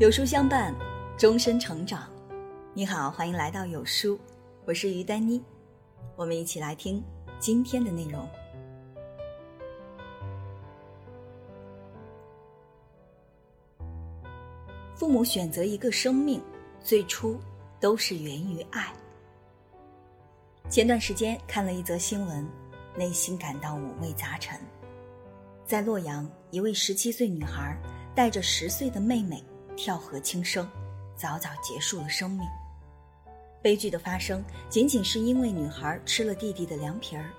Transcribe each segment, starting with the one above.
有书相伴，终身成长。你好，欢迎来到有书，我是于丹妮。我们一起来听今天的内容。父母选择一个生命，最初都是源于爱。前段时间看了一则新闻，内心感到五味杂陈。在洛阳，一位十七岁女孩带着十岁的妹妹。跳河轻生，早早结束了生命。悲剧的发生仅仅是因为女孩吃了弟弟的凉皮儿，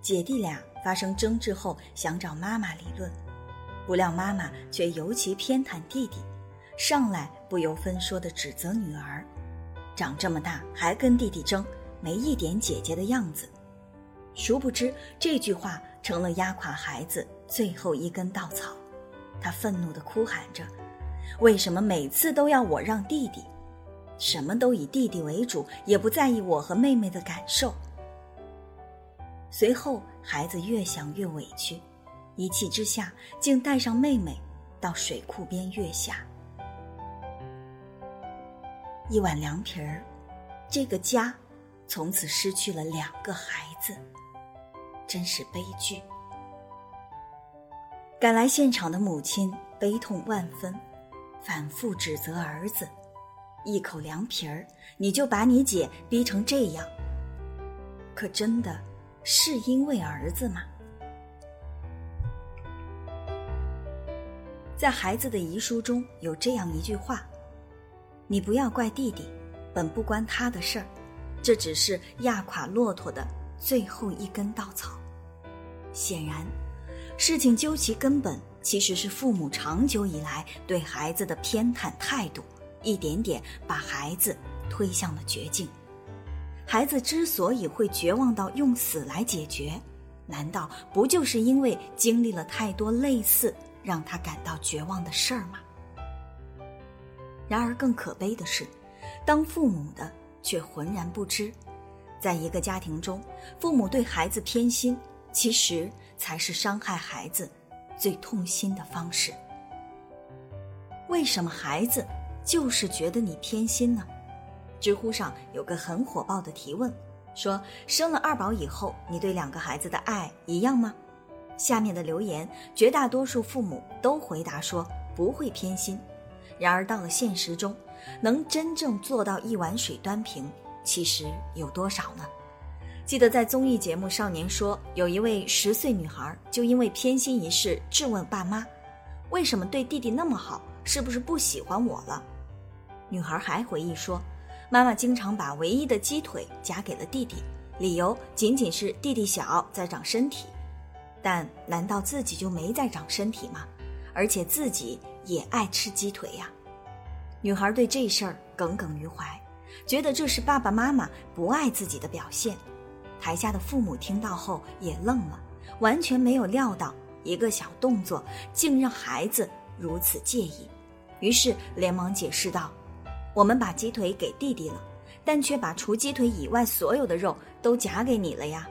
姐弟俩发生争执后想找妈妈理论，不料妈妈却尤其偏袒弟弟，上来不由分说的指责女儿，长这么大还跟弟弟争，没一点姐姐的样子。殊不知这句话成了压垮孩子最后一根稻草，他愤怒地哭喊着。为什么每次都要我让弟弟？什么都以弟弟为主，也不在意我和妹妹的感受。随后，孩子越想越委屈，一气之下，竟带上妹妹到水库边月下。一碗凉皮儿，这个家从此失去了两个孩子，真是悲剧。赶来现场的母亲悲痛万分。反复指责儿子：“一口凉皮儿，你就把你姐逼成这样。可真的是因为儿子吗？”在孩子的遗书中有这样一句话：“你不要怪弟弟，本不关他的事儿，这只是压垮骆驼的最后一根稻草。”显然，事情究其根本。其实是父母长久以来对孩子的偏袒态度，一点点把孩子推向了绝境。孩子之所以会绝望到用死来解决，难道不就是因为经历了太多类似让他感到绝望的事儿吗？然而更可悲的是，当父母的却浑然不知，在一个家庭中，父母对孩子偏心，其实才是伤害孩子。最痛心的方式。为什么孩子就是觉得你偏心呢？知乎上有个很火爆的提问，说生了二宝以后，你对两个孩子的爱一样吗？下面的留言，绝大多数父母都回答说不会偏心。然而到了现实中，能真正做到一碗水端平，其实有多少呢？记得在综艺节目《少年说》，有一位十岁女孩就因为偏心一事质问爸妈：“为什么对弟弟那么好？是不是不喜欢我了？”女孩还回忆说：“妈妈经常把唯一的鸡腿夹给了弟弟，理由仅仅是弟弟小，在长身体。但难道自己就没在长身体吗？而且自己也爱吃鸡腿呀。”女孩对这事儿耿耿于怀，觉得这是爸爸妈妈不爱自己的表现。台下的父母听到后也愣了，完全没有料到一个小动作竟让孩子如此介意，于是连忙解释道：“我们把鸡腿给弟弟了，但却把除鸡腿以外所有的肉都夹给你了呀。”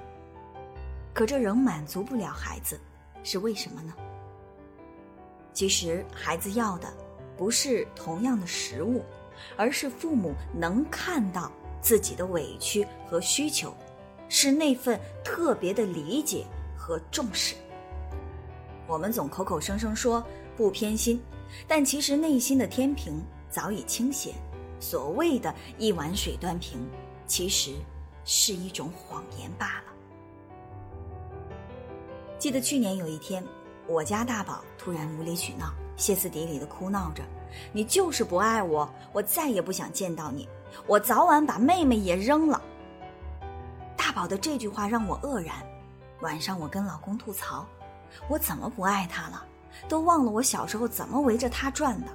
可这仍满足不了孩子，是为什么呢？其实孩子要的不是同样的食物，而是父母能看到自己的委屈和需求。是那份特别的理解和重视。我们总口口声声说不偏心，但其实内心的天平早已倾斜。所谓的一碗水端平，其实是一种谎言罢了。记得去年有一天，我家大宝突然无理取闹，歇斯底里的哭闹着：“你就是不爱我，我再也不想见到你，我早晚把妹妹也扔了。”大宝的这句话让我愕然。晚上我跟老公吐槽：“我怎么不爱他了？都忘了我小时候怎么围着他转的。”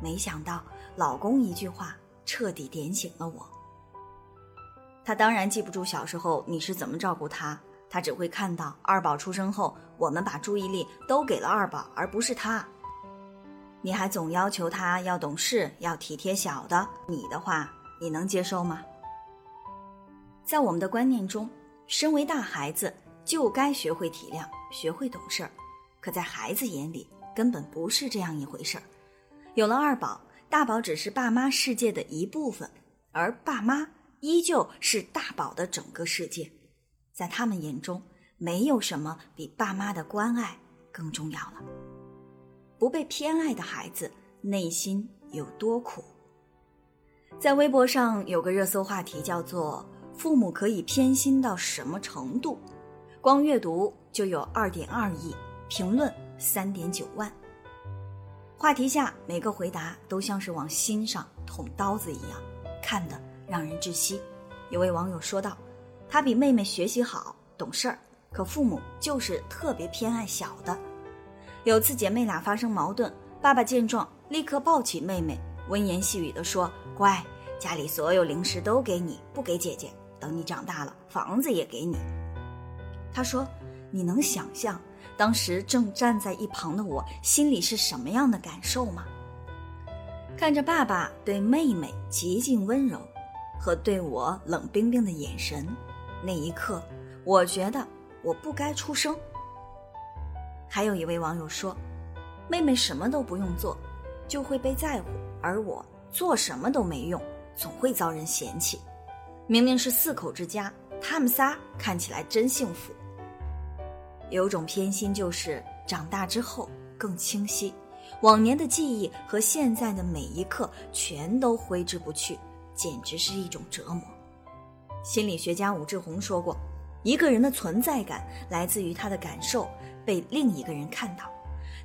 没想到老公一句话彻底点醒了我。他当然记不住小时候你是怎么照顾他，他只会看到二宝出生后，我们把注意力都给了二宝，而不是他。你还总要求他要懂事，要体贴小的，你的话你能接受吗？在我们的观念中，身为大孩子就该学会体谅，学会懂事儿。可在孩子眼里，根本不是这样一回事儿。有了二宝，大宝只是爸妈世界的一部分，而爸妈依旧是大宝的整个世界。在他们眼中，没有什么比爸妈的关爱更重要了。不被偏爱的孩子内心有多苦？在微博上有个热搜话题叫做“父母可以偏心到什么程度”，光阅读就有二点二亿，评论三点九万。话题下每个回答都像是往心上捅刀子一样，看得让人窒息。有位网友说道：“他比妹妹学习好，懂事儿，可父母就是特别偏爱小的。有次姐妹俩发生矛盾，爸爸见状立刻抱起妹妹，温言细语地说：‘乖，家里所有零食都给你，不给姐姐。等你长大了，房子也给你。’他说：‘你能想象？’”当时正站在一旁的我，心里是什么样的感受吗？看着爸爸对妹妹极尽温柔，和对我冷冰冰的眼神，那一刻，我觉得我不该出生。还有一位网友说，妹妹什么都不用做，就会被在乎，而我做什么都没用，总会遭人嫌弃。明明是四口之家，他们仨看起来真幸福。有种偏心，就是长大之后更清晰，往年的记忆和现在的每一刻全都挥之不去，简直是一种折磨。心理学家武志红说过，一个人的存在感来自于他的感受被另一个人看到。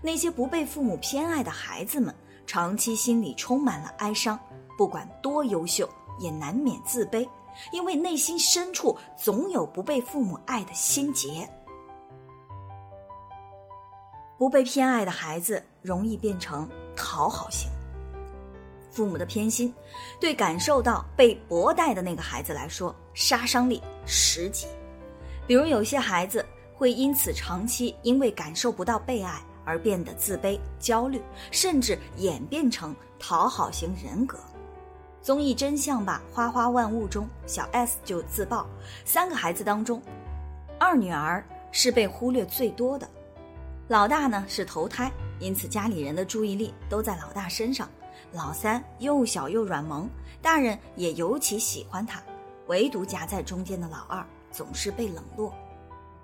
那些不被父母偏爱的孩子们，长期心里充满了哀伤，不管多优秀，也难免自卑，因为内心深处总有不被父母爱的心结。不被偏爱的孩子容易变成讨好型。父母的偏心，对感受到被薄待的那个孩子来说，杀伤力十级。比如有些孩子会因此长期因为感受不到被爱而变得自卑、焦虑，甚至演变成讨好型人格。综艺真相吧，花花万物中，小 S 就自曝，三个孩子当中，二女儿是被忽略最多的。老大呢是头胎，因此家里人的注意力都在老大身上。老三又小又软萌，大人也尤其喜欢他。唯独夹在中间的老二总是被冷落。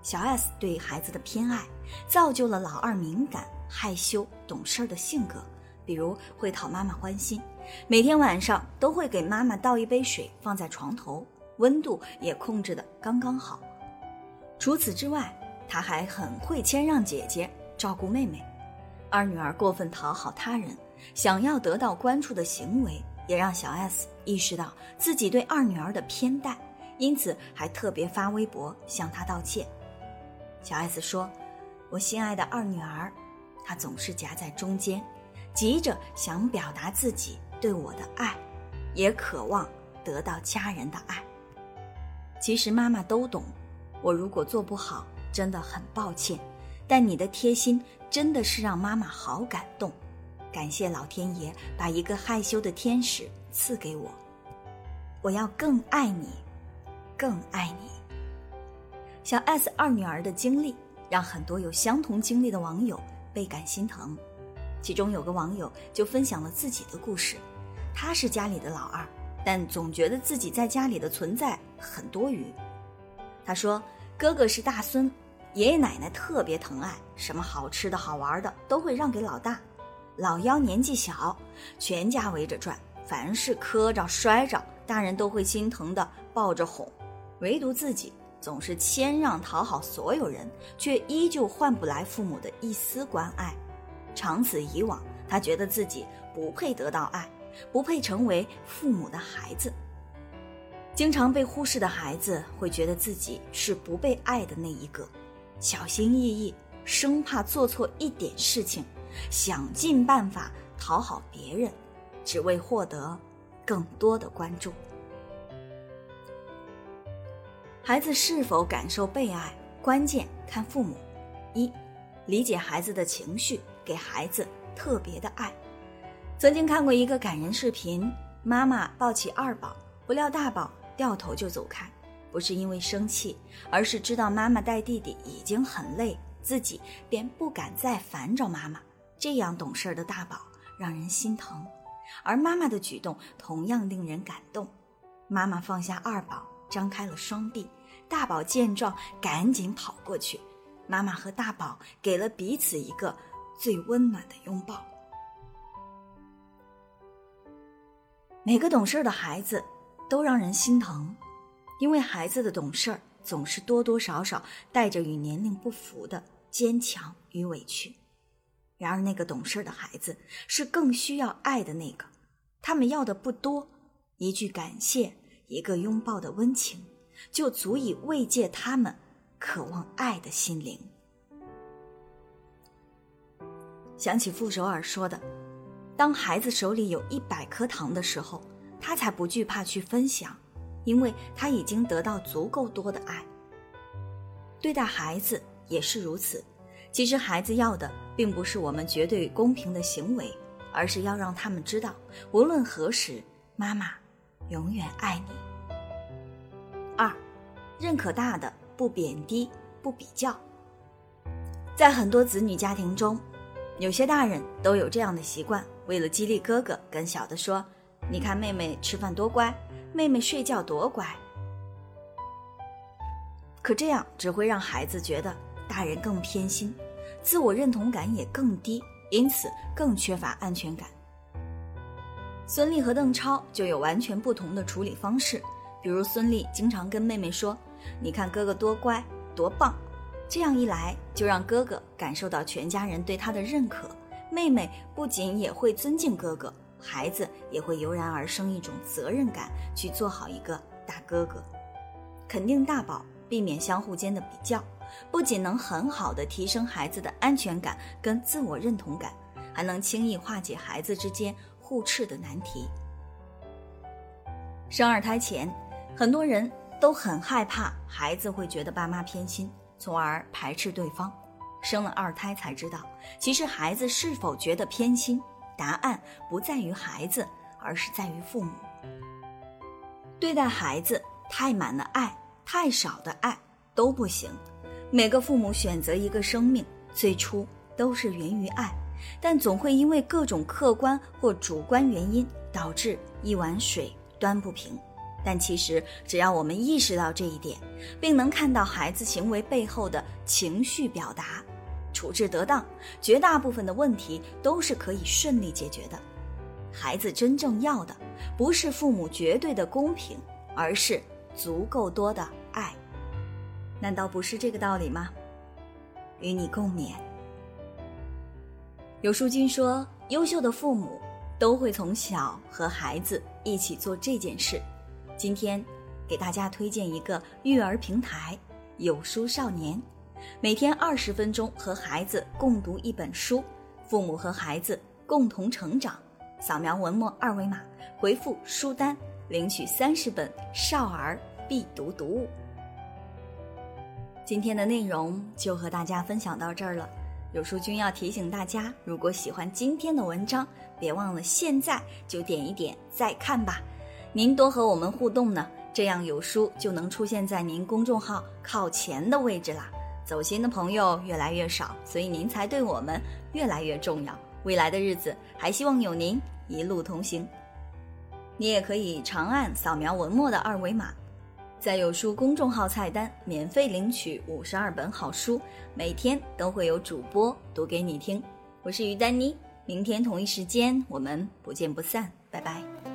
小 S 对孩子的偏爱，造就了老二敏感、害羞、懂事的性格。比如会讨妈妈欢心，每天晚上都会给妈妈倒一杯水放在床头，温度也控制的刚刚好。除此之外，他还很会谦让姐姐，照顾妹妹。二女儿过分讨好他人，想要得到关注的行为，也让小 S 意识到自己对二女儿的偏待，因此还特别发微博向她道歉。小 S 说：“我心爱的二女儿，她总是夹在中间，急着想表达自己对我的爱，也渴望得到家人的爱。其实妈妈都懂，我如果做不好。”真的很抱歉，但你的贴心真的是让妈妈好感动。感谢老天爷把一个害羞的天使赐给我，我要更爱你，更爱你。小 S 二女儿的经历让很多有相同经历的网友倍感心疼。其中有个网友就分享了自己的故事，他是家里的老二，但总觉得自己在家里的存在很多余。他说：“哥哥是大孙。”爷爷奶奶特别疼爱，什么好吃的好玩的都会让给老大。老幺年纪小，全家围着转，凡是磕着摔着，大人都会心疼的抱着哄，唯独自己总是谦让讨好所有人，却依旧换不来父母的一丝关爱。长此以往，他觉得自己不配得到爱，不配成为父母的孩子。经常被忽视的孩子会觉得自己是不被爱的那一个。小心翼翼，生怕做错一点事情，想尽办法讨好别人，只为获得更多的关注。孩子是否感受被爱，关键看父母。一，理解孩子的情绪，给孩子特别的爱。曾经看过一个感人视频，妈妈抱起二宝，不料大宝掉头就走开。不是因为生气，而是知道妈妈带弟弟已经很累，自己便不敢再烦着妈妈。这样懂事的大宝，让人心疼，而妈妈的举动同样令人感动。妈妈放下二宝，张开了双臂，大宝见状赶紧跑过去，妈妈和大宝给了彼此一个最温暖的拥抱。每个懂事的孩子都让人心疼，因为孩子的懂事总是多多少少带着与年龄不符的坚强与委屈。然而，那个懂事的孩子是更需要爱的那个，他们要的不多，一句感谢，一个拥抱的温情，就足以慰藉他们渴望爱的心灵。想起傅首尔说的。当孩子手里有一百颗糖的时候，他才不惧怕去分享，因为他已经得到足够多的爱。对待孩子也是如此。其实孩子要的并不是我们绝对公平的行为，而是要让他们知道，无论何时，妈妈永远爱你。二，认可大的，不贬低，不比较。在很多子女家庭中，有些大人都有这样的习惯。为了激励哥哥，跟小的说：“你看妹妹吃饭多乖，妹妹睡觉多乖。”可这样只会让孩子觉得大人更偏心，自我认同感也更低，因此更缺乏安全感。孙俪和邓超就有完全不同的处理方式，比如孙俪经常跟妹妹说：“你看哥哥多乖多棒。”这样一来，就让哥哥感受到全家人对他的认可。妹妹不仅也会尊敬哥哥，孩子也会油然而生一种责任感，去做好一个大哥哥。肯定大宝，避免相互间的比较，不仅能很好的提升孩子的安全感跟自我认同感，还能轻易化解孩子之间互斥的难题。生二胎前，很多人都很害怕孩子会觉得爸妈偏心，从而排斥对方。生了二胎才知道，其实孩子是否觉得偏心，答案不在于孩子，而是在于父母。对待孩子太满的爱，太少的爱都不行。每个父母选择一个生命，最初都是源于爱，但总会因为各种客观或主观原因，导致一碗水端不平。但其实，只要我们意识到这一点，并能看到孩子行为背后的情绪表达。处置得当，绝大部分的问题都是可以顺利解决的。孩子真正要的，不是父母绝对的公平，而是足够多的爱。难道不是这个道理吗？与你共勉。有书君说，优秀的父母都会从小和孩子一起做这件事。今天，给大家推荐一个育儿平台——有书少年。每天二十分钟和孩子共读一本书，父母和孩子共同成长。扫描文末二维码，回复“书单”领取三十本少儿必读读物。今天的内容就和大家分享到这儿了。有书君要提醒大家，如果喜欢今天的文章，别忘了现在就点一点再看吧。您多和我们互动呢，这样有书就能出现在您公众号靠前的位置啦。走心的朋友越来越少，所以您才对我们越来越重要。未来的日子，还希望有您一路同行。你也可以长按扫描文末的二维码，在有书公众号菜单免费领取五十二本好书，每天都会有主播读给你听。我是于丹妮，明天同一时间我们不见不散，拜拜。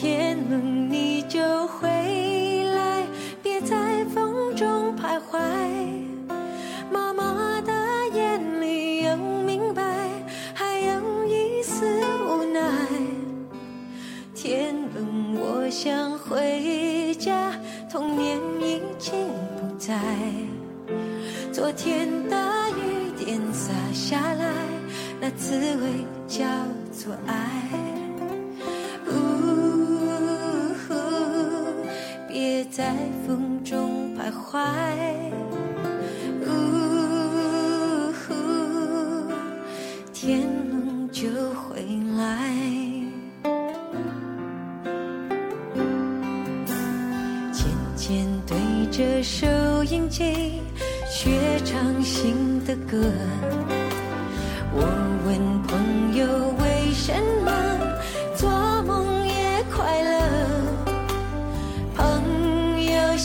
天冷你就回来，别在风中徘徊。妈妈的眼里有明白，还有一丝无奈。天冷我想回家，童年已经不在。昨天的雨点洒下来，那滋味叫做爱。在风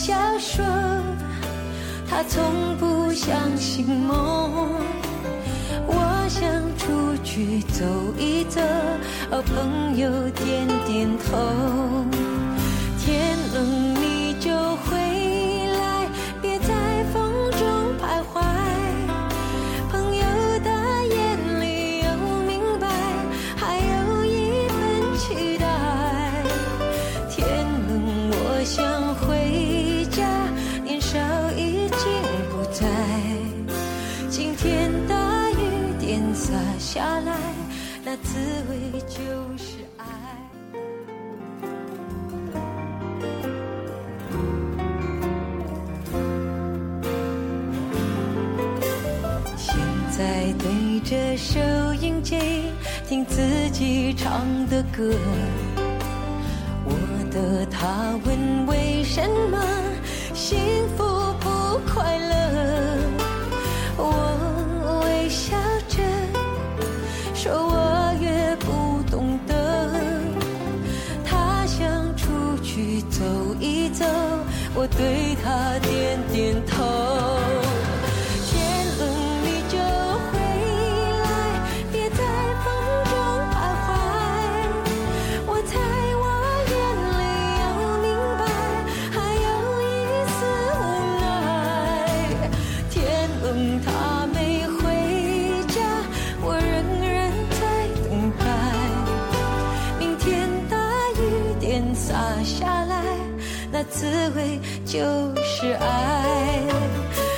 小说他从不相信梦。我想出去走一走哦朋友点点头。天冷洒下来那滋味就是爱现在对着收音机听自己唱的歌我的他问为什么幸福不快乐？我对他点点头。那滋味就是爱。